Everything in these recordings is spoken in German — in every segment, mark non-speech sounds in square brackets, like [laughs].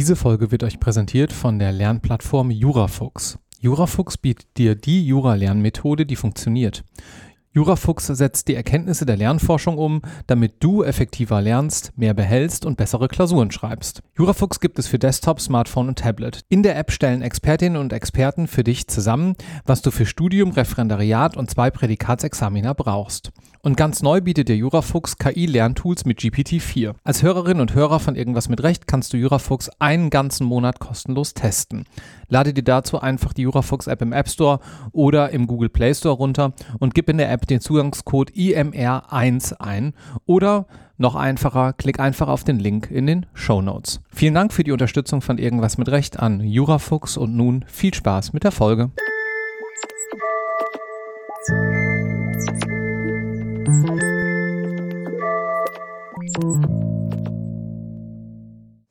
Diese Folge wird euch präsentiert von der Lernplattform Jurafuchs. Jurafuchs bietet dir die Jura-Lernmethode, die funktioniert. Jurafuchs setzt die Erkenntnisse der Lernforschung um, damit du effektiver lernst, mehr behältst und bessere Klausuren schreibst. Jurafuchs gibt es für Desktop, Smartphone und Tablet. In der App stellen Expertinnen und Experten für dich zusammen, was du für Studium, Referendariat und zwei Prädikatsexamina brauchst. Und ganz neu bietet der Jurafuchs KI-Lerntools mit GPT-4. Als Hörerin und Hörer von Irgendwas mit Recht kannst du Jurafuchs einen ganzen Monat kostenlos testen. Lade dir dazu einfach die Jurafuchs-App im App Store oder im Google Play Store runter und gib in der App den Zugangscode IMR1 ein oder noch einfacher, klick einfach auf den Link in den Show Notes. Vielen Dank für die Unterstützung von Irgendwas mit Recht an Jurafuchs und nun viel Spaß mit der Folge.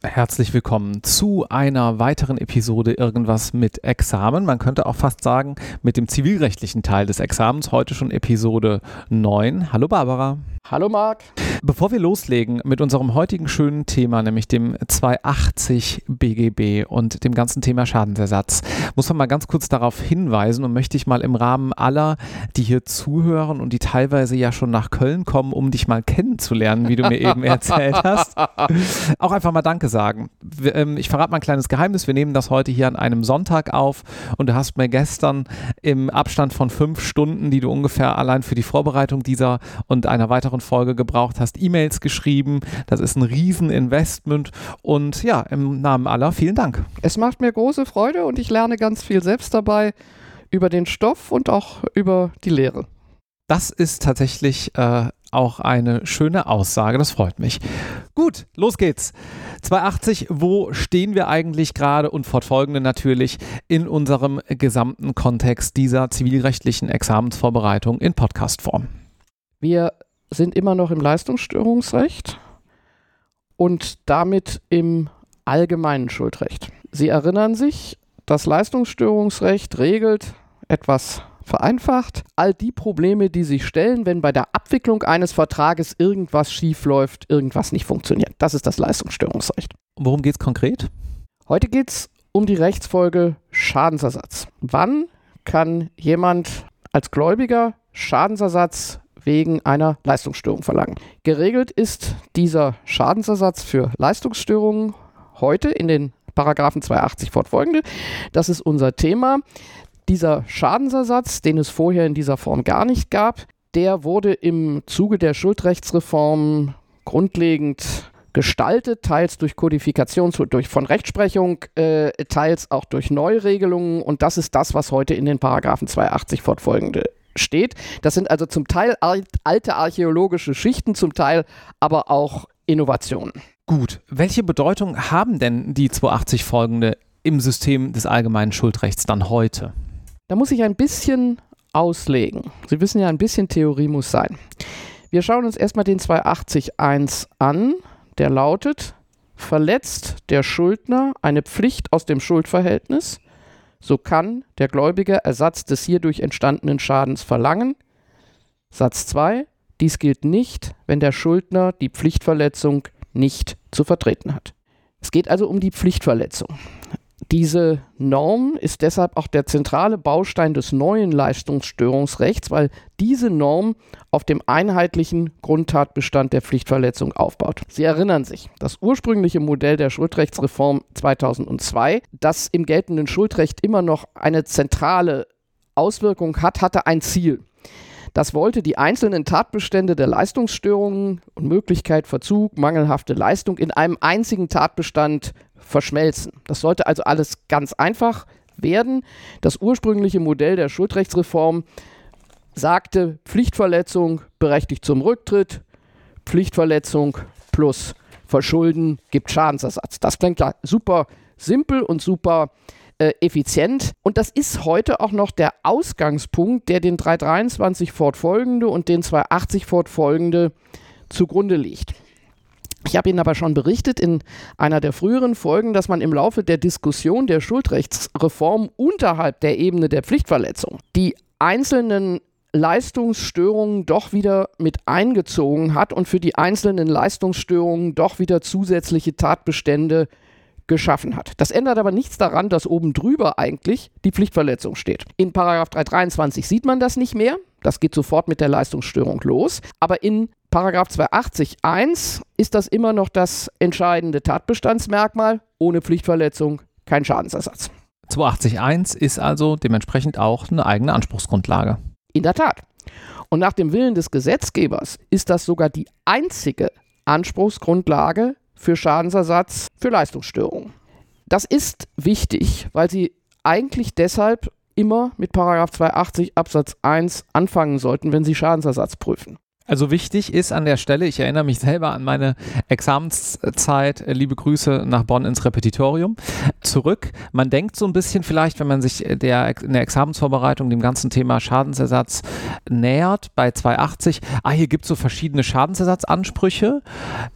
Herzlich willkommen zu einer weiteren Episode Irgendwas mit Examen. Man könnte auch fast sagen, mit dem zivilrechtlichen Teil des Examens. Heute schon Episode 9. Hallo Barbara. Hallo Marc. Bevor wir loslegen mit unserem heutigen schönen Thema, nämlich dem 280 BGB und dem ganzen Thema Schadensersatz, muss man mal ganz kurz darauf hinweisen und möchte ich mal im Rahmen aller, die hier zuhören und die teilweise ja schon nach Köln kommen, um dich mal kennenzulernen, wie du mir eben erzählt hast, [laughs] auch einfach mal Danke sagen. Ähm, ich verrate mal ein kleines Geheimnis. Wir nehmen das heute hier an einem Sonntag auf und du hast mir gestern im Abstand von fünf Stunden, die du ungefähr allein für die Vorbereitung dieser und einer weiteren Folge gebraucht hast, E-Mails geschrieben. Das ist ein Rieseninvestment und ja, im Namen aller vielen Dank. Es macht mir große Freude und ich lerne ganz viel selbst dabei über den Stoff und auch über die Lehre. Das ist tatsächlich äh, auch eine schöne Aussage, das freut mich. Gut, los geht's. 280, wo stehen wir eigentlich gerade und fortfolgende natürlich in unserem gesamten Kontext dieser zivilrechtlichen Examensvorbereitung in Podcastform? Wir sind immer noch im Leistungsstörungsrecht und damit im allgemeinen Schuldrecht. Sie erinnern sich, das Leistungsstörungsrecht regelt etwas vereinfacht all die Probleme, die sich stellen, wenn bei der Abwicklung eines Vertrages irgendwas schiefläuft, irgendwas nicht funktioniert. Das ist das Leistungsstörungsrecht. Worum geht es konkret? Heute geht es um die Rechtsfolge Schadensersatz. Wann kann jemand als Gläubiger Schadensersatz wegen einer Leistungsstörung verlangen. Geregelt ist dieser Schadensersatz für Leistungsstörungen heute in den Paragraphen 280 fortfolgende. Das ist unser Thema. Dieser Schadensersatz, den es vorher in dieser Form gar nicht gab, der wurde im Zuge der Schuldrechtsreform grundlegend gestaltet, teils durch Kodifikation durch, von Rechtsprechung, äh, teils auch durch Neuregelungen. Und das ist das, was heute in den Paragraphen 280 fortfolgende steht. Das sind also zum Teil alte archäologische Schichten, zum Teil aber auch Innovationen. Gut, welche Bedeutung haben denn die 280 folgende im System des allgemeinen Schuldrechts dann heute? Da muss ich ein bisschen auslegen. Sie wissen ja, ein bisschen Theorie muss sein. Wir schauen uns erstmal den 280.1 an, der lautet, verletzt der Schuldner eine Pflicht aus dem Schuldverhältnis, so kann der Gläubiger Ersatz des hierdurch entstandenen Schadens verlangen. Satz 2. Dies gilt nicht, wenn der Schuldner die Pflichtverletzung nicht zu vertreten hat. Es geht also um die Pflichtverletzung. Diese Norm ist deshalb auch der zentrale Baustein des neuen Leistungsstörungsrechts, weil diese Norm auf dem einheitlichen Grundtatbestand der Pflichtverletzung aufbaut. Sie erinnern sich, das ursprüngliche Modell der Schuldrechtsreform 2002, das im geltenden Schuldrecht immer noch eine zentrale Auswirkung hat, hatte ein Ziel. Das wollte die einzelnen Tatbestände der Leistungsstörungen und Möglichkeit, Verzug, mangelhafte Leistung in einem einzigen Tatbestand verschmelzen. Das sollte also alles ganz einfach werden. Das ursprüngliche Modell der Schuldrechtsreform sagte Pflichtverletzung berechtigt zum Rücktritt, Pflichtverletzung plus Verschulden gibt Schadensersatz. Das klingt super simpel und super äh, effizient. Und das ist heute auch noch der Ausgangspunkt, der den 323 fortfolgende und den 280 fortfolgende zugrunde liegt. Ich habe Ihnen aber schon berichtet in einer der früheren Folgen, dass man im Laufe der Diskussion der Schuldrechtsreform unterhalb der Ebene der Pflichtverletzung die einzelnen Leistungsstörungen doch wieder mit eingezogen hat und für die einzelnen Leistungsstörungen doch wieder zusätzliche Tatbestände geschaffen hat. Das ändert aber nichts daran, dass oben drüber eigentlich die Pflichtverletzung steht. In Paragraph 323 sieht man das nicht mehr. Das geht sofort mit der Leistungsstörung los. Aber in Paragraph 280.1 ist das immer noch das entscheidende Tatbestandsmerkmal. Ohne Pflichtverletzung kein Schadensersatz. 280.1 ist also dementsprechend auch eine eigene Anspruchsgrundlage. In der Tat. Und nach dem Willen des Gesetzgebers ist das sogar die einzige Anspruchsgrundlage für Schadensersatz für Leistungsstörungen. Das ist wichtig, weil Sie eigentlich deshalb immer mit 280 Absatz 1 anfangen sollten, wenn Sie Schadensersatz prüfen. Also wichtig ist an der Stelle, ich erinnere mich selber an meine Examenszeit, äh, liebe Grüße nach Bonn ins Repetitorium, zurück. Man denkt so ein bisschen vielleicht, wenn man sich der, in der Examensvorbereitung dem ganzen Thema Schadensersatz nähert, bei 280, ah, hier gibt es so verschiedene Schadensersatzansprüche.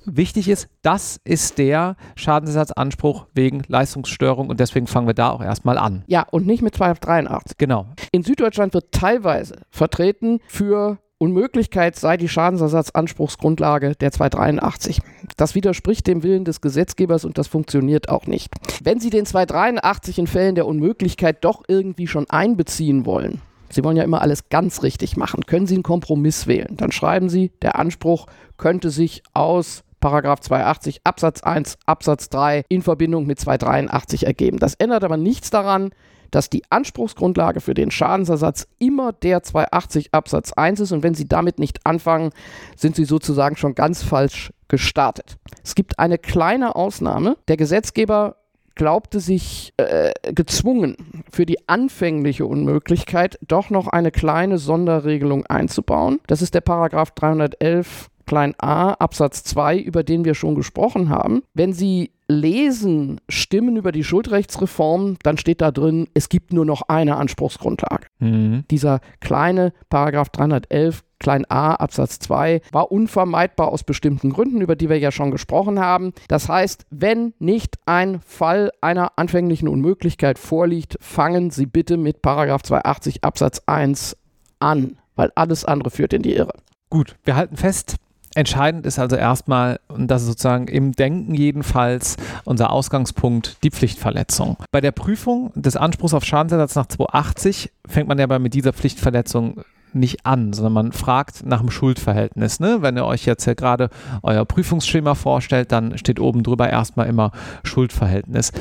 Wichtig ist, das ist der Schadensersatzanspruch wegen Leistungsstörung und deswegen fangen wir da auch erstmal an. Ja, und nicht mit 283. Genau. In Süddeutschland wird teilweise vertreten für Unmöglichkeit sei die Schadensersatzanspruchsgrundlage der 283. Das widerspricht dem Willen des Gesetzgebers und das funktioniert auch nicht. Wenn Sie den 283 in Fällen der Unmöglichkeit doch irgendwie schon einbeziehen wollen, Sie wollen ja immer alles ganz richtig machen, können Sie einen Kompromiss wählen. Dann schreiben Sie, der Anspruch könnte sich aus Paragraph 280 Absatz 1 Absatz 3 in Verbindung mit 283 ergeben. Das ändert aber nichts daran, dass die Anspruchsgrundlage für den Schadensersatz immer der 280 Absatz 1 ist und wenn Sie damit nicht anfangen, sind Sie sozusagen schon ganz falsch gestartet. Es gibt eine kleine Ausnahme. Der Gesetzgeber glaubte sich äh, gezwungen, für die anfängliche Unmöglichkeit doch noch eine kleine Sonderregelung einzubauen. Das ist der Paragraph 311 klein a Absatz 2, über den wir schon gesprochen haben. Wenn Sie lesen Stimmen über die Schuldrechtsreform, dann steht da drin, es gibt nur noch eine Anspruchsgrundlage. Mhm. Dieser kleine Paragraph 311 klein a Absatz 2 war unvermeidbar aus bestimmten Gründen, über die wir ja schon gesprochen haben. Das heißt, wenn nicht ein Fall einer anfänglichen Unmöglichkeit vorliegt, fangen Sie bitte mit Paragraph 280 Absatz 1 an, weil alles andere führt in die Irre. Gut, wir halten fest, Entscheidend ist also erstmal, und das ist sozusagen im Denken jedenfalls unser Ausgangspunkt, die Pflichtverletzung. Bei der Prüfung des Anspruchs auf Schadensersatz nach 280 fängt man ja aber mit dieser Pflichtverletzung nicht an, sondern man fragt nach dem Schuldverhältnis. Ne? Wenn ihr euch jetzt ja gerade euer Prüfungsschema vorstellt, dann steht oben drüber erstmal immer Schuldverhältnis.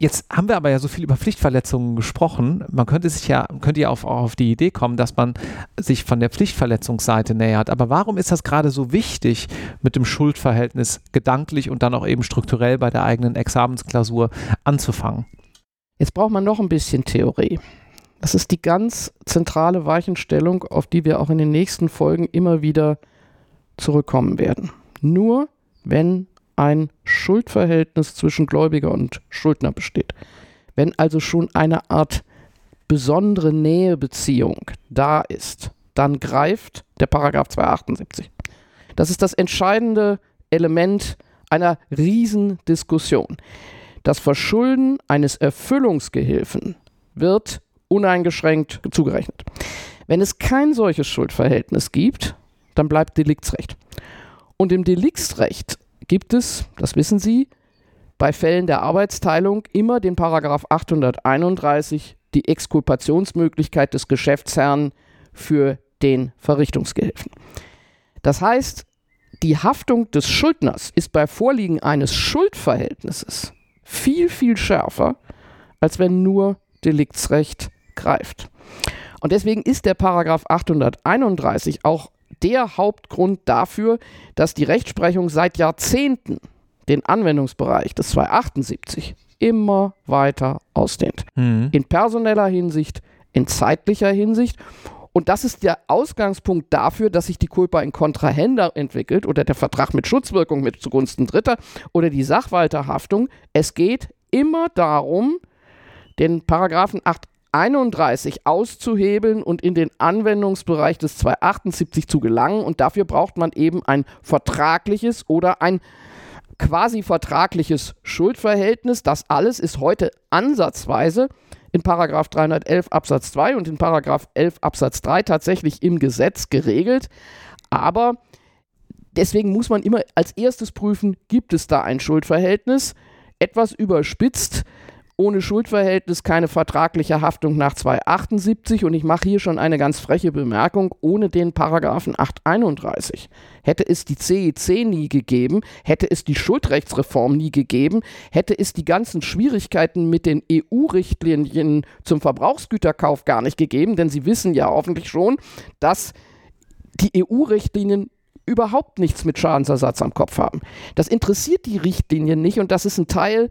Jetzt haben wir aber ja so viel über Pflichtverletzungen gesprochen. Man könnte sich ja, könnte ja auch auf die Idee kommen, dass man sich von der Pflichtverletzungsseite nähert. Aber warum ist das gerade so wichtig, mit dem Schuldverhältnis gedanklich und dann auch eben strukturell bei der eigenen Examensklausur anzufangen? Jetzt braucht man noch ein bisschen Theorie. Das ist die ganz zentrale Weichenstellung, auf die wir auch in den nächsten Folgen immer wieder zurückkommen werden. Nur wenn ein Schuldverhältnis zwischen Gläubiger und Schuldner besteht. Wenn also schon eine Art besondere Nähebeziehung da ist, dann greift der Paragraph 278. Das ist das entscheidende Element einer Riesendiskussion. Das Verschulden eines Erfüllungsgehilfen wird uneingeschränkt zugerechnet. Wenn es kein solches Schuldverhältnis gibt, dann bleibt Deliktsrecht. Und im Deliktsrecht gibt es, das wissen Sie, bei Fällen der Arbeitsteilung immer den Paragraph 831, die Exkulpationsmöglichkeit des Geschäftsherrn für den Verrichtungsgehilfen. Das heißt, die Haftung des Schuldners ist bei Vorliegen eines Schuldverhältnisses viel, viel schärfer, als wenn nur Deliktsrecht greift. Und deswegen ist der Paragraph 831 auch der Hauptgrund dafür, dass die Rechtsprechung seit Jahrzehnten den Anwendungsbereich des 278 immer weiter ausdehnt. Mhm. In personeller Hinsicht, in zeitlicher Hinsicht. Und das ist der Ausgangspunkt dafür, dass sich die Culpa in Kontrahenda entwickelt oder der Vertrag mit Schutzwirkung mit zugunsten Dritter oder die Sachwalterhaftung. Es geht immer darum, den Paragraphen 8 31 auszuhebeln und in den Anwendungsbereich des 278 zu gelangen. Und dafür braucht man eben ein vertragliches oder ein quasi vertragliches Schuldverhältnis. Das alles ist heute ansatzweise in Paragraph 311 Absatz 2 und in Paragraph 11 Absatz 3 tatsächlich im Gesetz geregelt. Aber deswegen muss man immer als erstes prüfen, gibt es da ein Schuldverhältnis? etwas überspitzt, ohne Schuldverhältnis keine vertragliche Haftung nach 278 und ich mache hier schon eine ganz freche Bemerkung, ohne den Paragraphen 831 hätte es die CEC nie gegeben, hätte es die Schuldrechtsreform nie gegeben, hätte es die ganzen Schwierigkeiten mit den EU-Richtlinien zum Verbrauchsgüterkauf gar nicht gegeben, denn Sie wissen ja hoffentlich schon, dass die EU-Richtlinien überhaupt nichts mit Schadensersatz am Kopf haben. Das interessiert die Richtlinien nicht. Und das ist ein Teil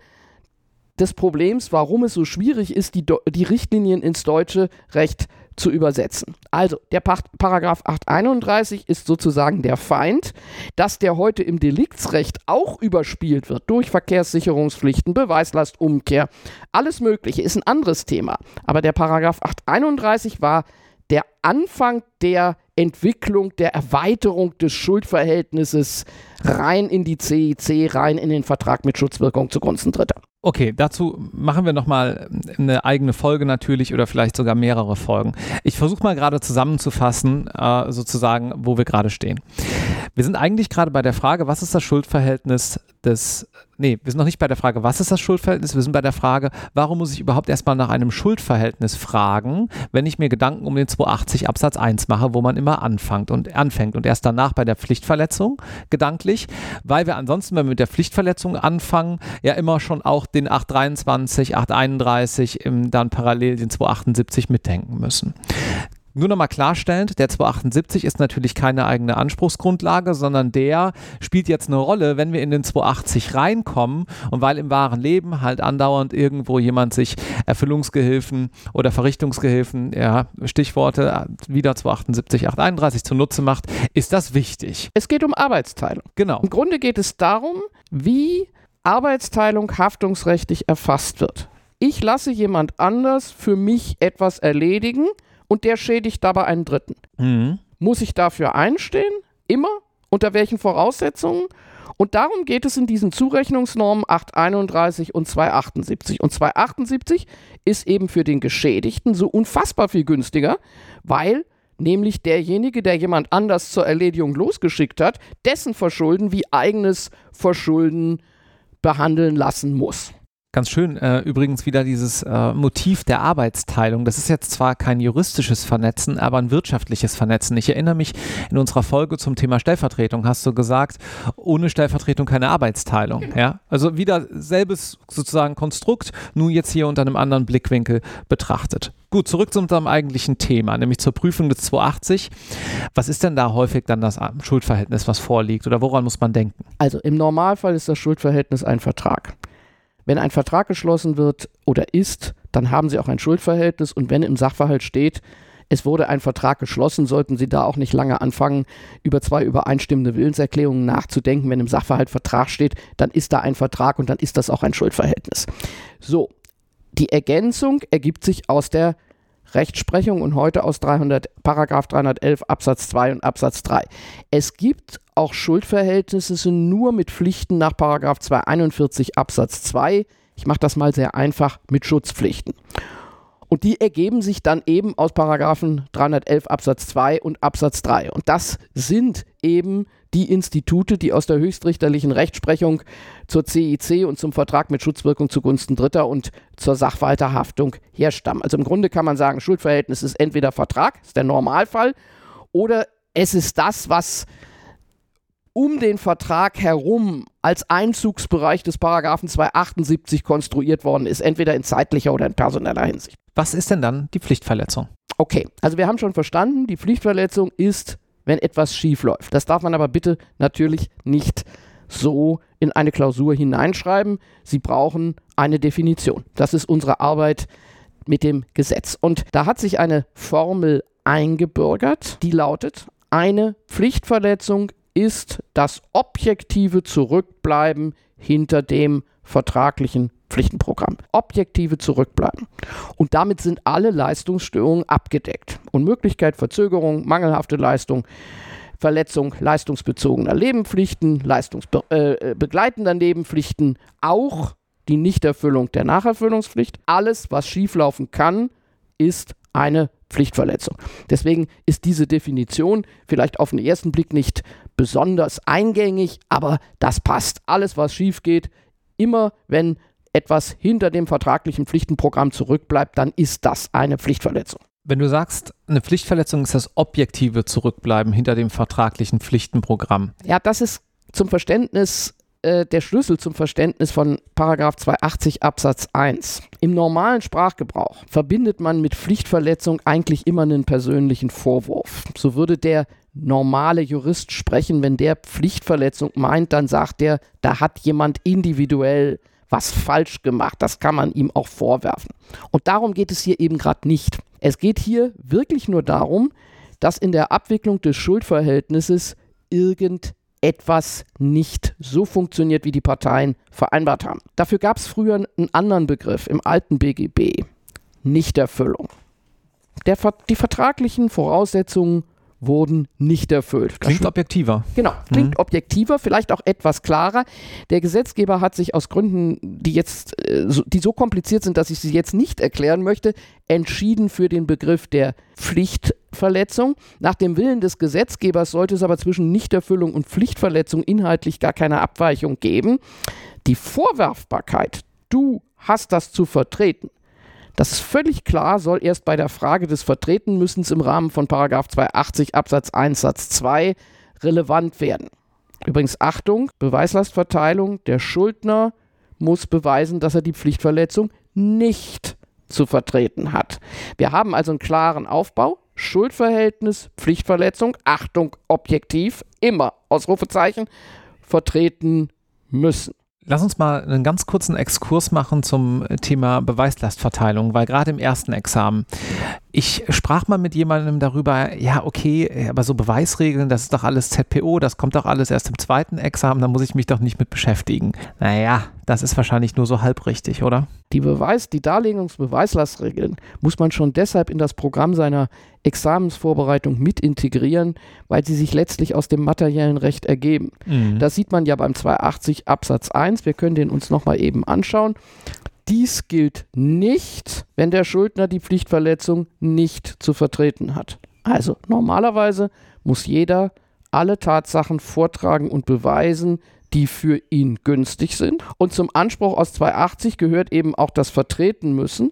des Problems, warum es so schwierig ist, die, die Richtlinien ins deutsche Recht zu übersetzen. Also, der pa Paragraph 831 ist sozusagen der Feind, dass der heute im Deliktsrecht auch überspielt wird durch Verkehrssicherungspflichten, Beweislastumkehr, alles Mögliche ist ein anderes Thema. Aber der Paragraph 831 war der Anfang der Entwicklung, der Erweiterung des Schuldverhältnisses rein in die CIC, rein in den Vertrag mit Schutzwirkung zugunsten Dritter. Okay, dazu machen wir nochmal eine eigene Folge natürlich oder vielleicht sogar mehrere Folgen. Ich versuche mal gerade zusammenzufassen, äh, sozusagen, wo wir gerade stehen. Wir sind eigentlich gerade bei der Frage, was ist das Schuldverhältnis des nee, wir sind noch nicht bei der Frage, was ist das Schuldverhältnis? Wir sind bei der Frage, warum muss ich überhaupt erstmal nach einem Schuldverhältnis fragen, wenn ich mir Gedanken um den 280 Absatz 1 mache, wo man immer anfängt und anfängt und erst danach bei der Pflichtverletzung gedanklich, weil wir ansonsten, wenn wir mit der Pflichtverletzung anfangen, ja immer schon auch den 823, 831 im, dann parallel den 278 mitdenken müssen. Nur nochmal klarstellend, der 278 ist natürlich keine eigene Anspruchsgrundlage, sondern der spielt jetzt eine Rolle, wenn wir in den 280 reinkommen und weil im wahren Leben halt andauernd irgendwo jemand sich Erfüllungsgehilfen oder Verrichtungsgehilfen, ja, Stichworte wieder 278, 831 zunutze macht, ist das wichtig. Es geht um Arbeitsteilung. Genau. Im Grunde geht es darum, wie Arbeitsteilung haftungsrechtlich erfasst wird. Ich lasse jemand anders für mich etwas erledigen, und der schädigt dabei einen Dritten. Mhm. Muss ich dafür einstehen? Immer? Unter welchen Voraussetzungen? Und darum geht es in diesen Zurechnungsnormen 831 und 278. Und 278 ist eben für den Geschädigten so unfassbar viel günstiger, weil nämlich derjenige, der jemand anders zur Erledigung losgeschickt hat, dessen Verschulden wie eigenes Verschulden behandeln lassen muss. Ganz schön äh, übrigens wieder dieses äh, Motiv der Arbeitsteilung. Das ist jetzt zwar kein juristisches Vernetzen, aber ein wirtschaftliches Vernetzen. Ich erinnere mich, in unserer Folge zum Thema Stellvertretung hast du gesagt, ohne Stellvertretung keine Arbeitsteilung. Genau. Ja? Also wieder selbes sozusagen Konstrukt, nur jetzt hier unter einem anderen Blickwinkel betrachtet. Gut, zurück zu unserem eigentlichen Thema, nämlich zur Prüfung des 280. Was ist denn da häufig dann das Schuldverhältnis, was vorliegt oder woran muss man denken? Also im Normalfall ist das Schuldverhältnis ein Vertrag. Wenn ein Vertrag geschlossen wird oder ist, dann haben Sie auch ein Schuldverhältnis und wenn im Sachverhalt steht, es wurde ein Vertrag geschlossen, sollten Sie da auch nicht lange anfangen, über zwei übereinstimmende Willenserklärungen nachzudenken. Wenn im Sachverhalt Vertrag steht, dann ist da ein Vertrag und dann ist das auch ein Schuldverhältnis. So, die Ergänzung ergibt sich aus der Rechtsprechung und heute aus 300, Paragraph 311 Absatz 2 und Absatz 3. Es gibt auch Schuldverhältnisse nur mit Pflichten nach Paragraph 241 Absatz 2. Ich mache das mal sehr einfach mit Schutzpflichten. Und die ergeben sich dann eben aus Paragraphen 311 Absatz 2 und Absatz 3. Und das sind eben die Institute, die aus der höchstrichterlichen Rechtsprechung zur CIC und zum Vertrag mit Schutzwirkung zugunsten Dritter und zur Sachwalterhaftung herstammen. Also im Grunde kann man sagen, Schuldverhältnis ist entweder Vertrag, ist der Normalfall, oder es ist das, was um den Vertrag herum als Einzugsbereich des Paragraphen 278 konstruiert worden ist, entweder in zeitlicher oder in personeller Hinsicht. Was ist denn dann die Pflichtverletzung? Okay, also wir haben schon verstanden, die Pflichtverletzung ist, wenn etwas schief läuft. Das darf man aber bitte natürlich nicht so in eine Klausur hineinschreiben. Sie brauchen eine Definition. Das ist unsere Arbeit mit dem Gesetz. Und da hat sich eine Formel eingebürgert, die lautet, eine Pflichtverletzung ist das objektive Zurückbleiben hinter dem vertraglichen Pflichtenprogramm. Objektive Zurückbleiben. Und damit sind alle Leistungsstörungen abgedeckt. Unmöglichkeit, Verzögerung, mangelhafte Leistung, Verletzung leistungsbezogener Nebenpflichten, leistungsbegleitender äh, äh Nebenpflichten, auch die Nichterfüllung der Nacherfüllungspflicht. Alles, was schieflaufen kann, ist eine Pflichtverletzung. Deswegen ist diese Definition vielleicht auf den ersten Blick nicht besonders eingängig, aber das passt. Alles, was schief geht, immer wenn etwas hinter dem vertraglichen Pflichtenprogramm zurückbleibt, dann ist das eine Pflichtverletzung. Wenn du sagst, eine Pflichtverletzung ist das objektive Zurückbleiben hinter dem vertraglichen Pflichtenprogramm. Ja, das ist zum Verständnis äh, der Schlüssel zum Verständnis von Paragraph 280 Absatz 1. Im normalen Sprachgebrauch verbindet man mit Pflichtverletzung eigentlich immer einen persönlichen Vorwurf. So würde der normale Jurist sprechen, wenn der Pflichtverletzung meint, dann sagt er, da hat jemand individuell was falsch gemacht. Das kann man ihm auch vorwerfen. Und darum geht es hier eben gerade nicht. Es geht hier wirklich nur darum, dass in der Abwicklung des Schuldverhältnisses irgendetwas nicht so funktioniert, wie die Parteien vereinbart haben. Dafür gab es früher einen anderen Begriff im alten BGB. Nichterfüllung. Der, die vertraglichen Voraussetzungen wurden nicht erfüllt. Klingt objektiver. Genau, klingt mhm. objektiver, vielleicht auch etwas klarer. Der Gesetzgeber hat sich aus Gründen, die jetzt, äh, die so kompliziert sind, dass ich sie jetzt nicht erklären möchte, entschieden für den Begriff der Pflichtverletzung. Nach dem Willen des Gesetzgebers sollte es aber zwischen Nichterfüllung und Pflichtverletzung inhaltlich gar keine Abweichung geben. Die Vorwerfbarkeit, du hast das zu vertreten, das ist völlig klar, soll erst bei der Frage des Vertretenmüssens im Rahmen von 280 Absatz 1 Satz 2 relevant werden. Übrigens Achtung, Beweislastverteilung, der Schuldner muss beweisen, dass er die Pflichtverletzung nicht zu vertreten hat. Wir haben also einen klaren Aufbau, Schuldverhältnis, Pflichtverletzung, Achtung, objektiv, immer, Ausrufezeichen, vertreten müssen. Lass uns mal einen ganz kurzen Exkurs machen zum Thema Beweislastverteilung, weil gerade im ersten Examen, ich sprach mal mit jemandem darüber, ja, okay, aber so Beweisregeln, das ist doch alles ZPO, das kommt doch alles erst im zweiten Examen, da muss ich mich doch nicht mit beschäftigen. Naja, das ist wahrscheinlich nur so halb richtig, oder? Die Beweis, die Darlegungsbeweislastregeln muss man schon deshalb in das Programm seiner Examensvorbereitung mit integrieren, weil sie sich letztlich aus dem materiellen Recht ergeben. Mhm. Das sieht man ja beim 280 Absatz 1. Wir können den uns nochmal eben anschauen. Dies gilt nicht, wenn der Schuldner die Pflichtverletzung nicht zu vertreten hat. Also normalerweise muss jeder alle Tatsachen vortragen und beweisen, die für ihn günstig sind. Und zum Anspruch aus 280 gehört eben auch das Vertreten müssen.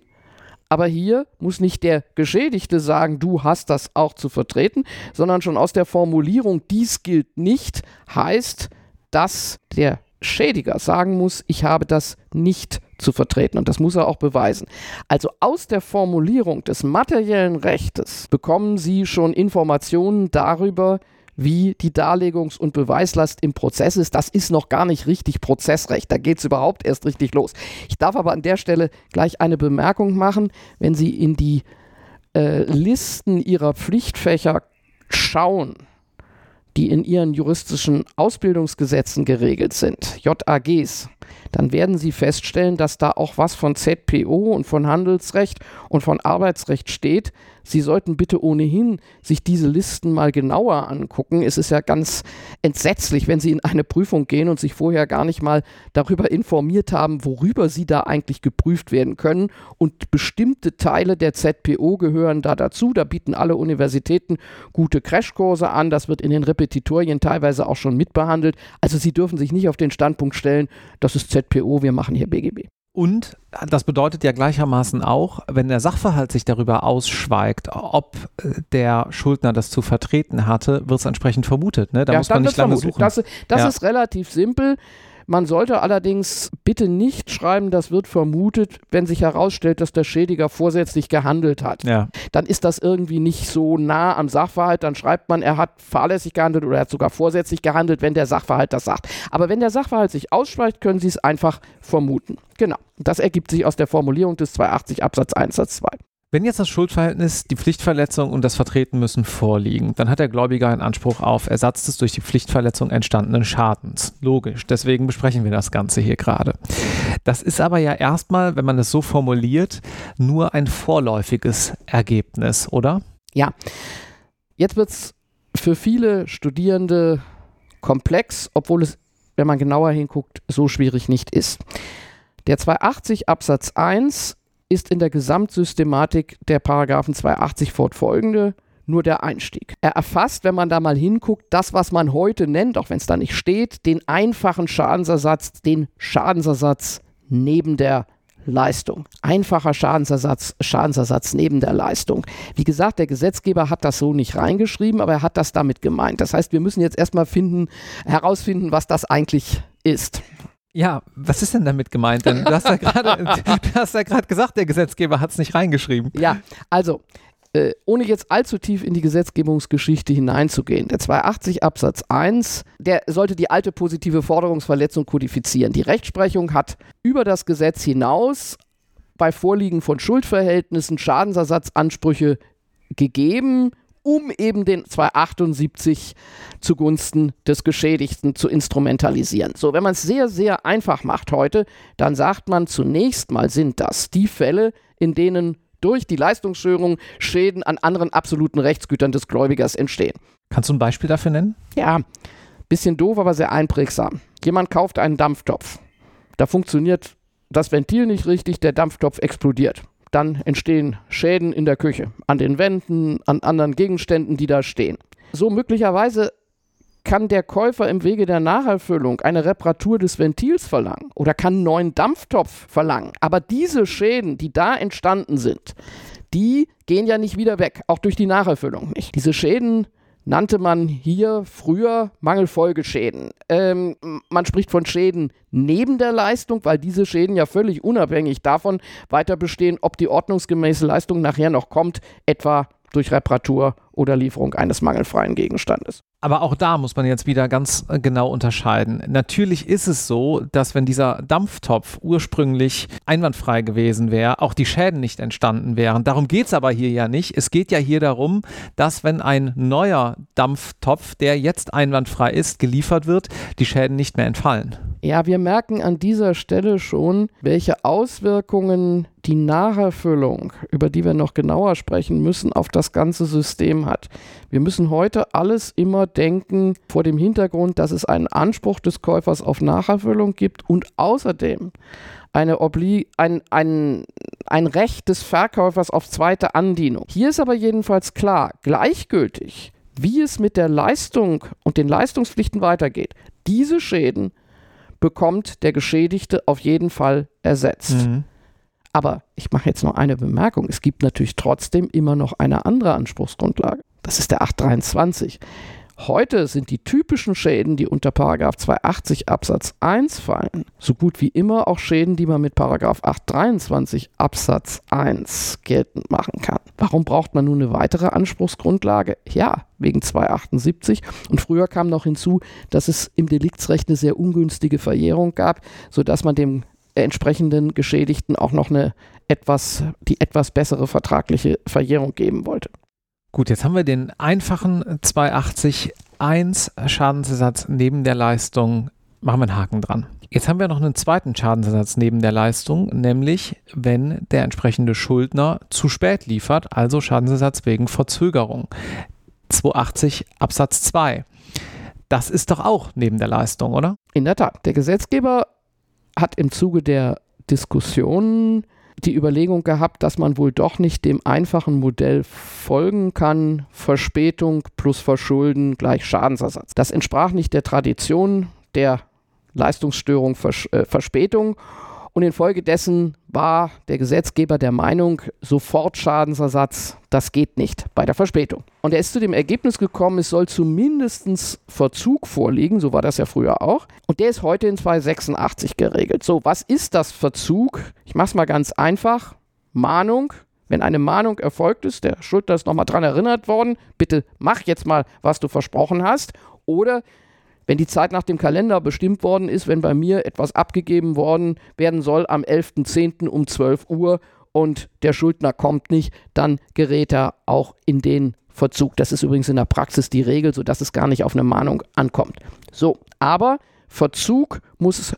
Aber hier muss nicht der Geschädigte sagen, du hast das auch zu vertreten, sondern schon aus der Formulierung, dies gilt nicht, heißt, dass der Schädiger sagen muss, ich habe das nicht zu vertreten und das muss er auch beweisen. Also aus der Formulierung des materiellen Rechtes bekommen Sie schon Informationen darüber, wie die Darlegungs- und Beweislast im Prozess ist. Das ist noch gar nicht richtig Prozessrecht. Da geht es überhaupt erst richtig los. Ich darf aber an der Stelle gleich eine Bemerkung machen. Wenn Sie in die äh, Listen Ihrer Pflichtfächer schauen, die in ihren juristischen Ausbildungsgesetzen geregelt sind, JAGs, dann werden Sie feststellen, dass da auch was von ZPO und von Handelsrecht und von Arbeitsrecht steht. Sie sollten bitte ohnehin sich diese Listen mal genauer angucken. Es ist ja ganz entsetzlich, wenn Sie in eine Prüfung gehen und sich vorher gar nicht mal darüber informiert haben, worüber Sie da eigentlich geprüft werden können. Und bestimmte Teile der ZPO gehören da dazu. Da bieten alle Universitäten gute Crashkurse an. Das wird in den Repetitorien teilweise auch schon mitbehandelt. Also Sie dürfen sich nicht auf den Standpunkt stellen, das ist ZPO, wir machen hier BGB. Und das bedeutet ja gleichermaßen auch, wenn der Sachverhalt sich darüber ausschweigt, ob äh, der Schuldner das zu vertreten hatte, wird es entsprechend vermutet. Ne? Da ja, muss man nicht lange vermutet. suchen. Das, das ja. ist relativ simpel. Man sollte allerdings bitte nicht schreiben, das wird vermutet, wenn sich herausstellt, dass der Schädiger vorsätzlich gehandelt hat. Ja. Dann ist das irgendwie nicht so nah am Sachverhalt. Dann schreibt man, er hat fahrlässig gehandelt oder er hat sogar vorsätzlich gehandelt, wenn der Sachverhalt das sagt. Aber wenn der Sachverhalt sich ausschweigt, können Sie es einfach vermuten. Genau. Das ergibt sich aus der Formulierung des 280 Absatz 1 Satz 2. Wenn jetzt das Schuldverhältnis, die Pflichtverletzung und das Vertreten müssen vorliegen, dann hat der Gläubiger einen Anspruch auf Ersatz des durch die Pflichtverletzung entstandenen Schadens. Logisch, deswegen besprechen wir das Ganze hier gerade. Das ist aber ja erstmal, wenn man es so formuliert, nur ein vorläufiges Ergebnis, oder? Ja. Jetzt wird es für viele Studierende komplex, obwohl es, wenn man genauer hinguckt, so schwierig nicht ist. Der 280 Absatz 1 ist in der Gesamtsystematik der Paragraphen 280 fortfolgende nur der Einstieg. Er erfasst, wenn man da mal hinguckt, das, was man heute nennt, auch wenn es da nicht steht, den einfachen Schadensersatz, den Schadensersatz neben der Leistung. Einfacher Schadensersatz, Schadensersatz neben der Leistung. Wie gesagt, der Gesetzgeber hat das so nicht reingeschrieben, aber er hat das damit gemeint. Das heißt, wir müssen jetzt erstmal finden, herausfinden, was das eigentlich ist. Ja, was ist denn damit gemeint? Denn du hast ja [laughs] gerade gesagt, der Gesetzgeber hat es nicht reingeschrieben. Ja, also äh, ohne jetzt allzu tief in die Gesetzgebungsgeschichte hineinzugehen, der 280 Absatz 1, der sollte die alte positive Forderungsverletzung kodifizieren. Die Rechtsprechung hat über das Gesetz hinaus bei Vorliegen von Schuldverhältnissen Schadensersatzansprüche gegeben, um eben den 278 zugunsten des Geschädigten zu instrumentalisieren. So, wenn man es sehr, sehr einfach macht heute, dann sagt man zunächst mal sind das die Fälle, in denen durch die Leistungsstörung Schäden an anderen absoluten Rechtsgütern des Gläubigers entstehen. Kannst du ein Beispiel dafür nennen? Ja, bisschen doof, aber sehr einprägsam. Jemand kauft einen Dampftopf. Da funktioniert das Ventil nicht richtig, der Dampftopf explodiert. Dann entstehen Schäden in der Küche, an den Wänden, an anderen Gegenständen, die da stehen. So möglicherweise kann der Käufer im Wege der Nacherfüllung eine Reparatur des Ventils verlangen oder kann einen neuen Dampftopf verlangen. Aber diese Schäden, die da entstanden sind, die gehen ja nicht wieder weg, auch durch die Nacherfüllung nicht. Diese Schäden nannte man hier früher Mangelfolgeschäden. Ähm, man spricht von Schäden neben der Leistung, weil diese Schäden ja völlig unabhängig davon weiter bestehen, ob die ordnungsgemäße Leistung nachher noch kommt, etwa durch Reparatur oder Lieferung eines mangelfreien Gegenstandes. Aber auch da muss man jetzt wieder ganz äh, genau unterscheiden. Natürlich ist es so, dass wenn dieser Dampftopf ursprünglich einwandfrei gewesen wäre, auch die Schäden nicht entstanden wären. Darum geht es aber hier ja nicht. Es geht ja hier darum, dass wenn ein neuer Dampftopf, der jetzt einwandfrei ist, geliefert wird, die Schäden nicht mehr entfallen. Ja, wir merken an dieser Stelle schon, welche Auswirkungen die Nacherfüllung, über die wir noch genauer sprechen müssen, auf das ganze System hat. Wir müssen heute alles immer denken vor dem Hintergrund, dass es einen Anspruch des Käufers auf Nacherfüllung gibt und außerdem eine Obli ein, ein, ein Recht des Verkäufers auf zweite Andienung. Hier ist aber jedenfalls klar, gleichgültig, wie es mit der Leistung und den Leistungspflichten weitergeht. Diese Schäden bekommt der Geschädigte auf jeden Fall ersetzt. Mhm. Aber ich mache jetzt noch eine Bemerkung. Es gibt natürlich trotzdem immer noch eine andere Anspruchsgrundlage. Das ist der 823. Heute sind die typischen Schäden, die unter 280 Absatz 1 fallen, so gut wie immer auch Schäden, die man mit 823 Absatz 1 geltend machen kann. Warum braucht man nun eine weitere Anspruchsgrundlage? Ja, wegen 278. Und früher kam noch hinzu, dass es im Deliktsrecht eine sehr ungünstige Verjährung gab, sodass man dem entsprechenden Geschädigten auch noch eine etwas, die etwas bessere vertragliche Verjährung geben wollte. Gut, jetzt haben wir den einfachen 280 1 Schadensersatz neben der Leistung. Machen wir einen Haken dran. Jetzt haben wir noch einen zweiten Schadensersatz neben der Leistung, nämlich wenn der entsprechende Schuldner zu spät liefert, also Schadensersatz wegen Verzögerung. 280 Absatz 2. Das ist doch auch neben der Leistung, oder? In der Tat. Der Gesetzgeber hat im Zuge der Diskussionen die Überlegung gehabt, dass man wohl doch nicht dem einfachen Modell folgen kann, Verspätung plus Verschulden gleich Schadensersatz. Das entsprach nicht der Tradition der Leistungsstörung Vers äh, Verspätung und infolgedessen war der Gesetzgeber der Meinung, Sofortschadensersatz, das geht nicht bei der Verspätung. Und er ist zu dem Ergebnis gekommen, es soll zumindest Verzug vorliegen, so war das ja früher auch. Und der ist heute in 286 geregelt. So, was ist das Verzug? Ich mache es mal ganz einfach. Mahnung, wenn eine Mahnung erfolgt ist, der Schuldner ist nochmal dran erinnert worden, bitte mach jetzt mal, was du versprochen hast. Oder wenn die Zeit nach dem Kalender bestimmt worden ist, wenn bei mir etwas abgegeben worden werden soll am 11.10. um 12 Uhr und der Schuldner kommt nicht, dann gerät er auch in den Verzug. Das ist übrigens in der Praxis die Regel, sodass es gar nicht auf eine Mahnung ankommt. So, aber Verzug muss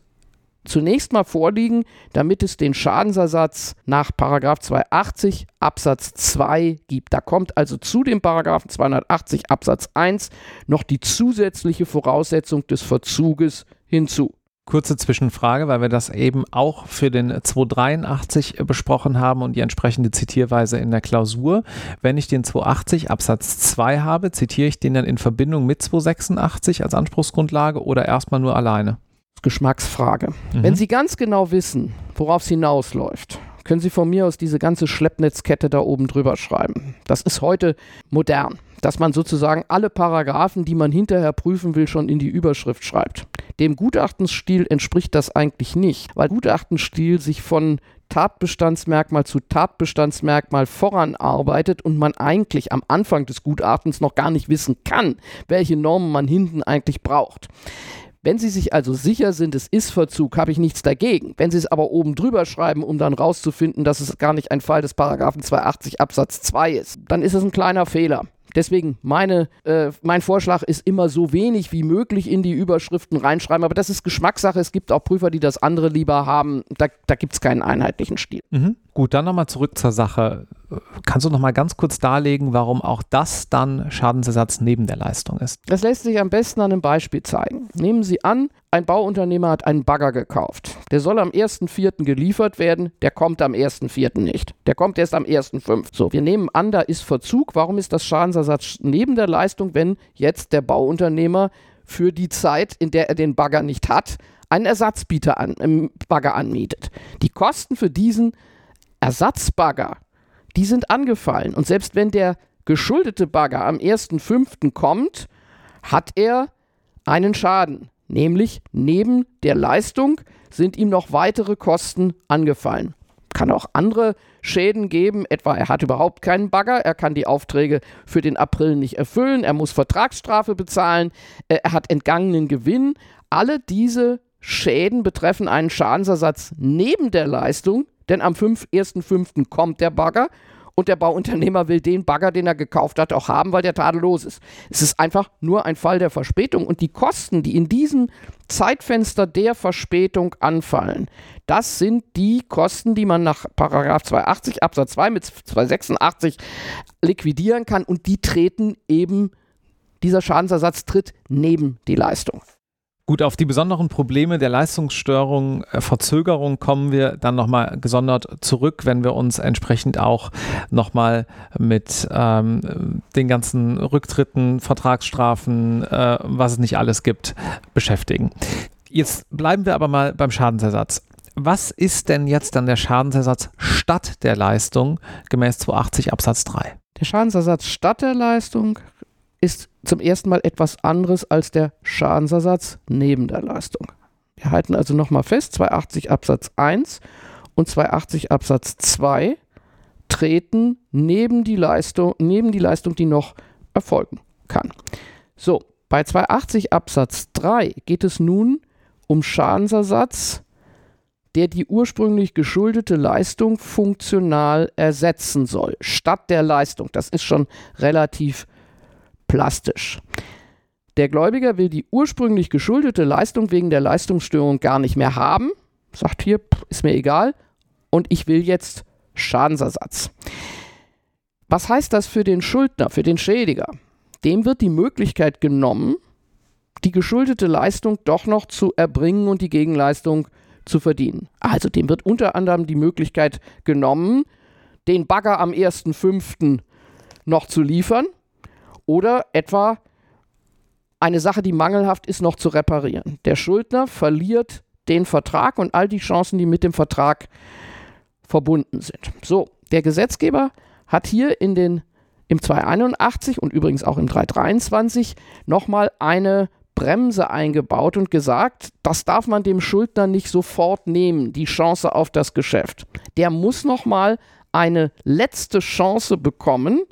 zunächst mal vorliegen, damit es den Schadensersatz nach 280 Absatz 2 gibt. Da kommt also zu dem 280 Absatz 1 noch die zusätzliche Voraussetzung des Verzuges hinzu. Kurze Zwischenfrage, weil wir das eben auch für den 283 besprochen haben und die entsprechende Zitierweise in der Klausur. Wenn ich den 280 Absatz 2 habe, zitiere ich den dann in Verbindung mit 286 als Anspruchsgrundlage oder erstmal nur alleine? Geschmacksfrage. Mhm. Wenn Sie ganz genau wissen, worauf es hinausläuft, können Sie von mir aus diese ganze Schleppnetzkette da oben drüber schreiben. Das ist heute modern, dass man sozusagen alle Paragraphen, die man hinterher prüfen will, schon in die Überschrift schreibt. Dem Gutachtenstil entspricht das eigentlich nicht, weil Gutachtenstil sich von Tatbestandsmerkmal zu Tatbestandsmerkmal voranarbeitet und man eigentlich am Anfang des Gutachtens noch gar nicht wissen kann, welche Normen man hinten eigentlich braucht. Wenn Sie sich also sicher sind, es ist Verzug, habe ich nichts dagegen. Wenn Sie es aber oben drüber schreiben, um dann rauszufinden, dass es gar nicht ein Fall des Paragraphen 280 Absatz 2 ist, dann ist es ein kleiner Fehler. Deswegen meine, äh, mein Vorschlag ist immer so wenig wie möglich in die Überschriften reinschreiben, aber das ist Geschmackssache. Es gibt auch Prüfer, die das andere lieber haben. Da, da gibt es keinen einheitlichen Stil. Mhm. Gut, dann nochmal zurück zur Sache. Kannst du nochmal ganz kurz darlegen, warum auch das dann Schadensersatz neben der Leistung ist? Das lässt sich am besten an einem Beispiel zeigen. Nehmen Sie an, ein Bauunternehmer hat einen Bagger gekauft. Der soll am 1.4. geliefert werden, der kommt am 1.4. nicht. Der kommt erst am 1.5. So, wir nehmen an, da ist Verzug. Warum ist das Schadensersatz neben der Leistung, wenn jetzt der Bauunternehmer für die Zeit, in der er den Bagger nicht hat, einen Ersatzbieter an, im Bagger anmietet? Die Kosten für diesen Ersatzbagger, die sind angefallen. Und selbst wenn der geschuldete Bagger am 1.5. kommt, hat er einen Schaden. Nämlich neben der Leistung sind ihm noch weitere Kosten angefallen. Kann auch andere Schäden geben, etwa er hat überhaupt keinen Bagger, er kann die Aufträge für den April nicht erfüllen, er muss Vertragsstrafe bezahlen, äh, er hat entgangenen Gewinn. Alle diese Schäden betreffen einen Schadensersatz neben der Leistung, denn am 1.5. kommt der Bagger und der Bauunternehmer will den Bagger, den er gekauft hat, auch haben, weil der tadellos ist. Es ist einfach nur ein Fall der Verspätung und die Kosten, die in diesem Zeitfenster der Verspätung anfallen, das sind die Kosten, die man nach 280 Absatz 2 mit 286 liquidieren kann und die treten eben, dieser Schadensersatz tritt neben die Leistung. Gut, auf die besonderen Probleme der Leistungsstörung, äh, Verzögerung kommen wir dann nochmal gesondert zurück, wenn wir uns entsprechend auch nochmal mit ähm, den ganzen Rücktritten, Vertragsstrafen, äh, was es nicht alles gibt, beschäftigen. Jetzt bleiben wir aber mal beim Schadensersatz. Was ist denn jetzt dann der Schadensersatz statt der Leistung gemäß 280 Absatz 3? Der Schadensersatz statt der Leistung ist zum ersten Mal etwas anderes als der Schadensersatz neben der Leistung. Wir halten also nochmal fest, 280 Absatz 1 und 280 Absatz 2 treten neben die Leistung, neben die Leistung, die noch erfolgen kann. So, bei 280 Absatz 3 geht es nun um Schadensersatz, der die ursprünglich geschuldete Leistung funktional ersetzen soll, statt der Leistung. Das ist schon relativ plastisch. Der Gläubiger will die ursprünglich geschuldete Leistung wegen der Leistungsstörung gar nicht mehr haben, sagt hier, ist mir egal, und ich will jetzt Schadensersatz. Was heißt das für den Schuldner, für den Schädiger? Dem wird die Möglichkeit genommen, die geschuldete Leistung doch noch zu erbringen und die Gegenleistung zu verdienen. Also dem wird unter anderem die Möglichkeit genommen, den Bagger am 1.5. noch zu liefern oder etwa eine Sache, die mangelhaft ist, noch zu reparieren. Der Schuldner verliert den Vertrag und all die Chancen, die mit dem Vertrag verbunden sind. So, der Gesetzgeber hat hier in den, im 281 und übrigens auch im 323 nochmal eine Bremse eingebaut und gesagt, das darf man dem Schuldner nicht sofort nehmen, die Chance auf das Geschäft. Der muss nochmal eine letzte Chance bekommen,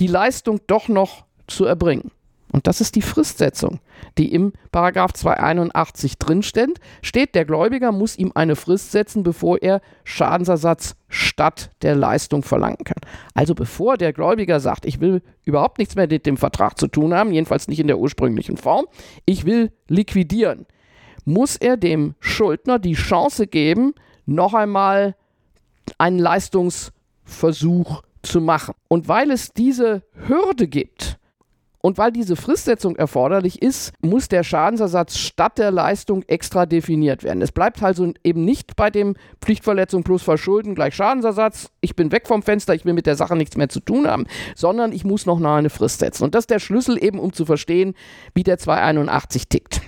die Leistung doch noch zu erbringen. Und das ist die Fristsetzung, die im Paragraph 281 drinsteht. Steht, der Gläubiger muss ihm eine Frist setzen, bevor er Schadensersatz statt der Leistung verlangen kann. Also bevor der Gläubiger sagt, ich will überhaupt nichts mehr mit dem Vertrag zu tun haben, jedenfalls nicht in der ursprünglichen Form, ich will liquidieren, muss er dem Schuldner die Chance geben, noch einmal einen Leistungsversuch zu machen. Und weil es diese Hürde gibt Und weil diese Fristsetzung erforderlich ist, muss der Schadensersatz statt der Leistung extra definiert werden. Es bleibt also eben nicht bei dem Pflichtverletzung plus Verschulden gleich Schadensersatz, ich bin weg vom Fenster, ich will mit der Sache nichts mehr zu tun haben, sondern ich muss noch eine Frist setzen. Und das ist der Schlüssel eben, um zu verstehen, wie der 281 tickt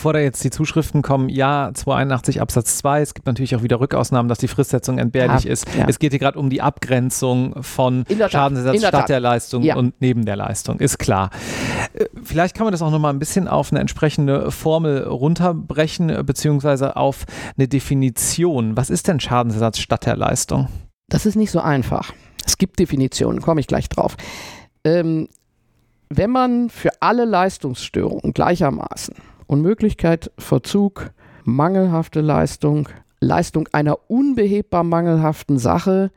bevor da jetzt die Zuschriften kommen, ja, 281 Absatz 2, es gibt natürlich auch wieder Rückausnahmen, dass die Fristsetzung entbehrlich ja, ist. Ja. Es geht hier gerade um die Abgrenzung von Schadensersatz statt der Leistung ja. und neben der Leistung, ist klar. Äh, vielleicht kann man das auch nochmal ein bisschen auf eine entsprechende Formel runterbrechen, beziehungsweise auf eine Definition. Was ist denn Schadensersatz statt der Leistung? Das ist nicht so einfach. Es gibt Definitionen, komme ich gleich drauf. Ähm, wenn man für alle Leistungsstörungen gleichermaßen Unmöglichkeit, Verzug, mangelhafte Leistung, Leistung einer unbehebbar mangelhaften Sache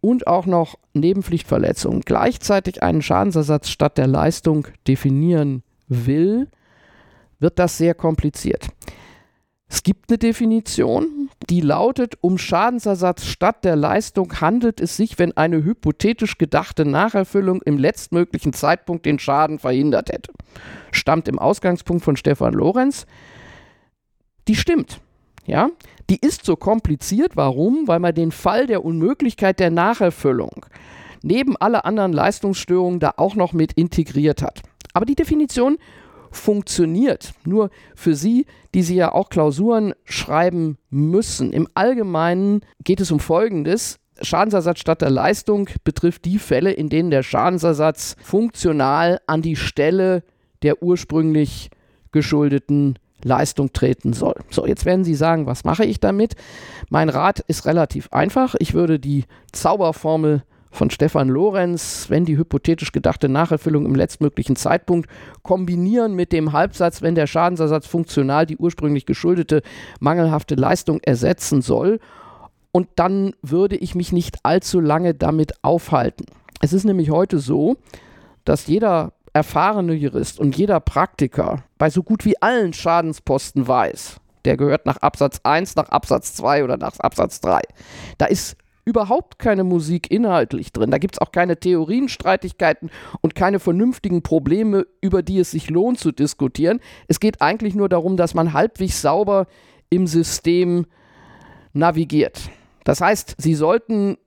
und auch noch Nebenpflichtverletzung gleichzeitig einen Schadensersatz statt der Leistung definieren will, wird das sehr kompliziert. Es gibt eine Definition, die lautet, um Schadensersatz statt der Leistung handelt es sich, wenn eine hypothetisch gedachte Nacherfüllung im letztmöglichen Zeitpunkt den Schaden verhindert hätte. Stammt im Ausgangspunkt von Stefan Lorenz. Die stimmt. Ja, die ist so kompliziert. Warum? Weil man den Fall der Unmöglichkeit der Nacherfüllung neben aller anderen Leistungsstörungen da auch noch mit integriert hat. Aber die Definition funktioniert. Nur für Sie, die Sie ja auch Klausuren schreiben müssen. Im Allgemeinen geht es um Folgendes. Schadensersatz statt der Leistung betrifft die Fälle, in denen der Schadensersatz funktional an die Stelle der ursprünglich geschuldeten Leistung treten soll. So, jetzt werden Sie sagen, was mache ich damit? Mein Rat ist relativ einfach. Ich würde die Zauberformel von Stefan Lorenz, wenn die hypothetisch gedachte Nacherfüllung im letztmöglichen Zeitpunkt kombinieren mit dem Halbsatz, wenn der Schadensersatz funktional die ursprünglich geschuldete mangelhafte Leistung ersetzen soll. Und dann würde ich mich nicht allzu lange damit aufhalten. Es ist nämlich heute so, dass jeder erfahrene Jurist und jeder Praktiker bei so gut wie allen Schadensposten weiß, der gehört nach Absatz 1, nach Absatz 2 oder nach Absatz 3. Da ist überhaupt keine Musik inhaltlich drin. Da gibt es auch keine Theorienstreitigkeiten und keine vernünftigen Probleme, über die es sich lohnt zu diskutieren. Es geht eigentlich nur darum, dass man halbwegs sauber im System navigiert. Das heißt, Sie sollten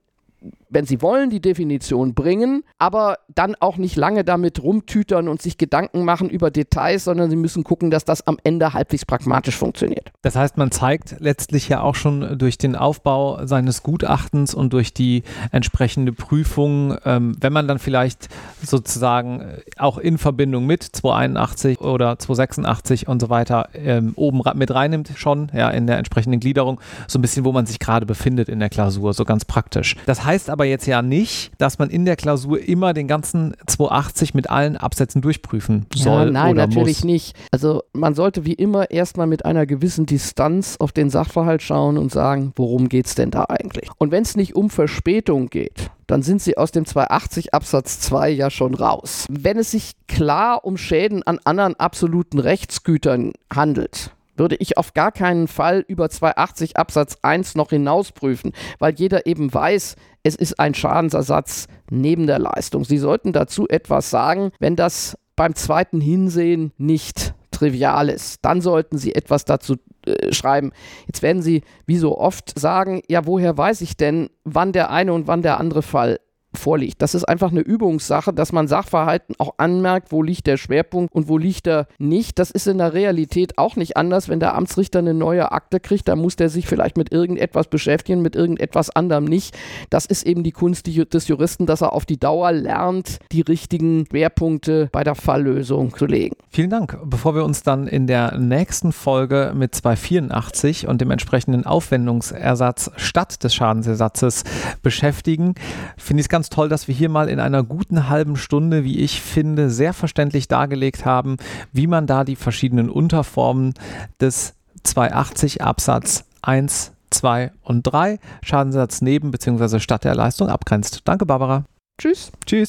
wenn Sie wollen, die Definition bringen, aber dann auch nicht lange damit rumtütern und sich Gedanken machen über Details, sondern Sie müssen gucken, dass das am Ende halbwegs pragmatisch funktioniert. Das heißt, man zeigt letztlich ja auch schon durch den Aufbau seines Gutachtens und durch die entsprechende Prüfung, ähm, wenn man dann vielleicht sozusagen äh, auch in Verbindung mit 281 oder 286 und so weiter ähm, oben mit reinnimmt, schon ja in der entsprechenden Gliederung, so ein bisschen, wo man sich gerade befindet in der Klausur, so ganz praktisch. Das heißt aber jetzt ja nicht, dass man in der Klausur immer den ganzen 280 mit allen Absätzen durchprüfen soll. Ja, nein, oder natürlich muss. nicht. Also man sollte wie immer erstmal mit einer gewissen Distanz auf den Sachverhalt schauen und sagen, worum geht es denn da eigentlich? Und wenn es nicht um Verspätung geht, dann sind sie aus dem 280 Absatz 2 ja schon raus. Wenn es sich klar um Schäden an anderen absoluten Rechtsgütern handelt, würde ich auf gar keinen Fall über 280 Absatz 1 noch hinaus prüfen, weil jeder eben weiß, es ist ein Schadensersatz neben der Leistung. Sie sollten dazu etwas sagen, wenn das beim zweiten Hinsehen nicht trivial ist. Dann sollten Sie etwas dazu äh, schreiben. Jetzt werden Sie, wie so oft, sagen, ja, woher weiß ich denn, wann der eine und wann der andere Fall vorliegt. Das ist einfach eine Übungssache, dass man Sachverhalten auch anmerkt, wo liegt der Schwerpunkt und wo liegt er nicht. Das ist in der Realität auch nicht anders. Wenn der Amtsrichter eine neue Akte kriegt, dann muss der sich vielleicht mit irgendetwas beschäftigen, mit irgendetwas anderem nicht. Das ist eben die Kunst des Juristen, dass er auf die Dauer lernt, die richtigen Schwerpunkte bei der Falllösung zu legen. Vielen Dank. Bevor wir uns dann in der nächsten Folge mit 284 und dem entsprechenden Aufwendungsersatz statt des Schadensersatzes beschäftigen, finde ich es ganz ganz toll, dass wir hier mal in einer guten halben Stunde, wie ich finde, sehr verständlich dargelegt haben, wie man da die verschiedenen Unterformen des 280 Absatz 1, 2 und 3 Schadensersatz neben bzw. statt der Leistung abgrenzt. Danke, Barbara. Tschüss. Tschüss.